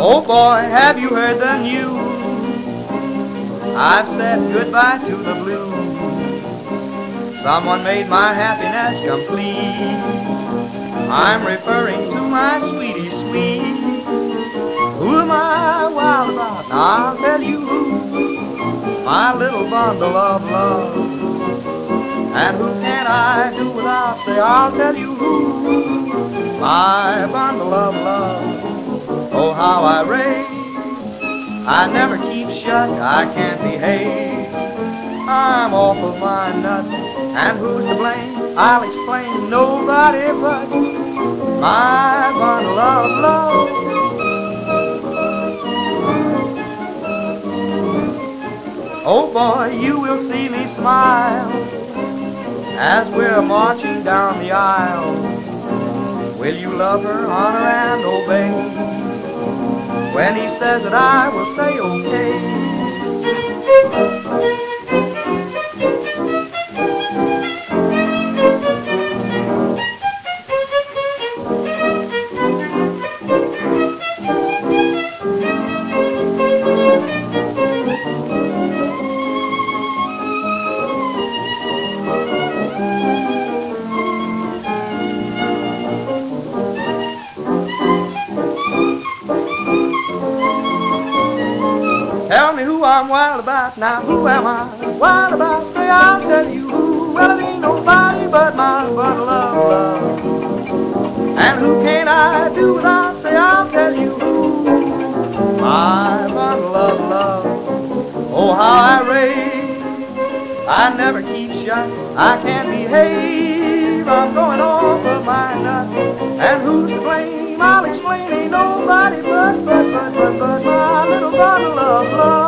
Oh, boy, have you heard the news? I've said goodbye to the blues. Someone made my happiness complete. I'm referring to my sweetie sweet. Who am I wild about? I'll tell you who. My little bundle of love. And who can I do without? Say, I'll tell you who. My bundle of love. Oh, how I rave. I never keep shut, I can't behave. I'm off of my nut, and who's to blame? I'll explain, nobody but my bundle of love. Oh boy, you will see me smile as we're marching down the aisle. Will you love her, honor, and obey? When he says that I will say okay. who I'm wild about now. Who am I? Wild about? Say, I'll tell you who. Well, it ain't nobody but my but love, love. And who can I do without? Say, I'll tell you who. My but love, love. Oh, how I rave. I never keep shut. I can't behave. I'm going off of my nut. And who's to blame? I'll explain. Ain't nobody but, but, but, but, but my little bottle of love.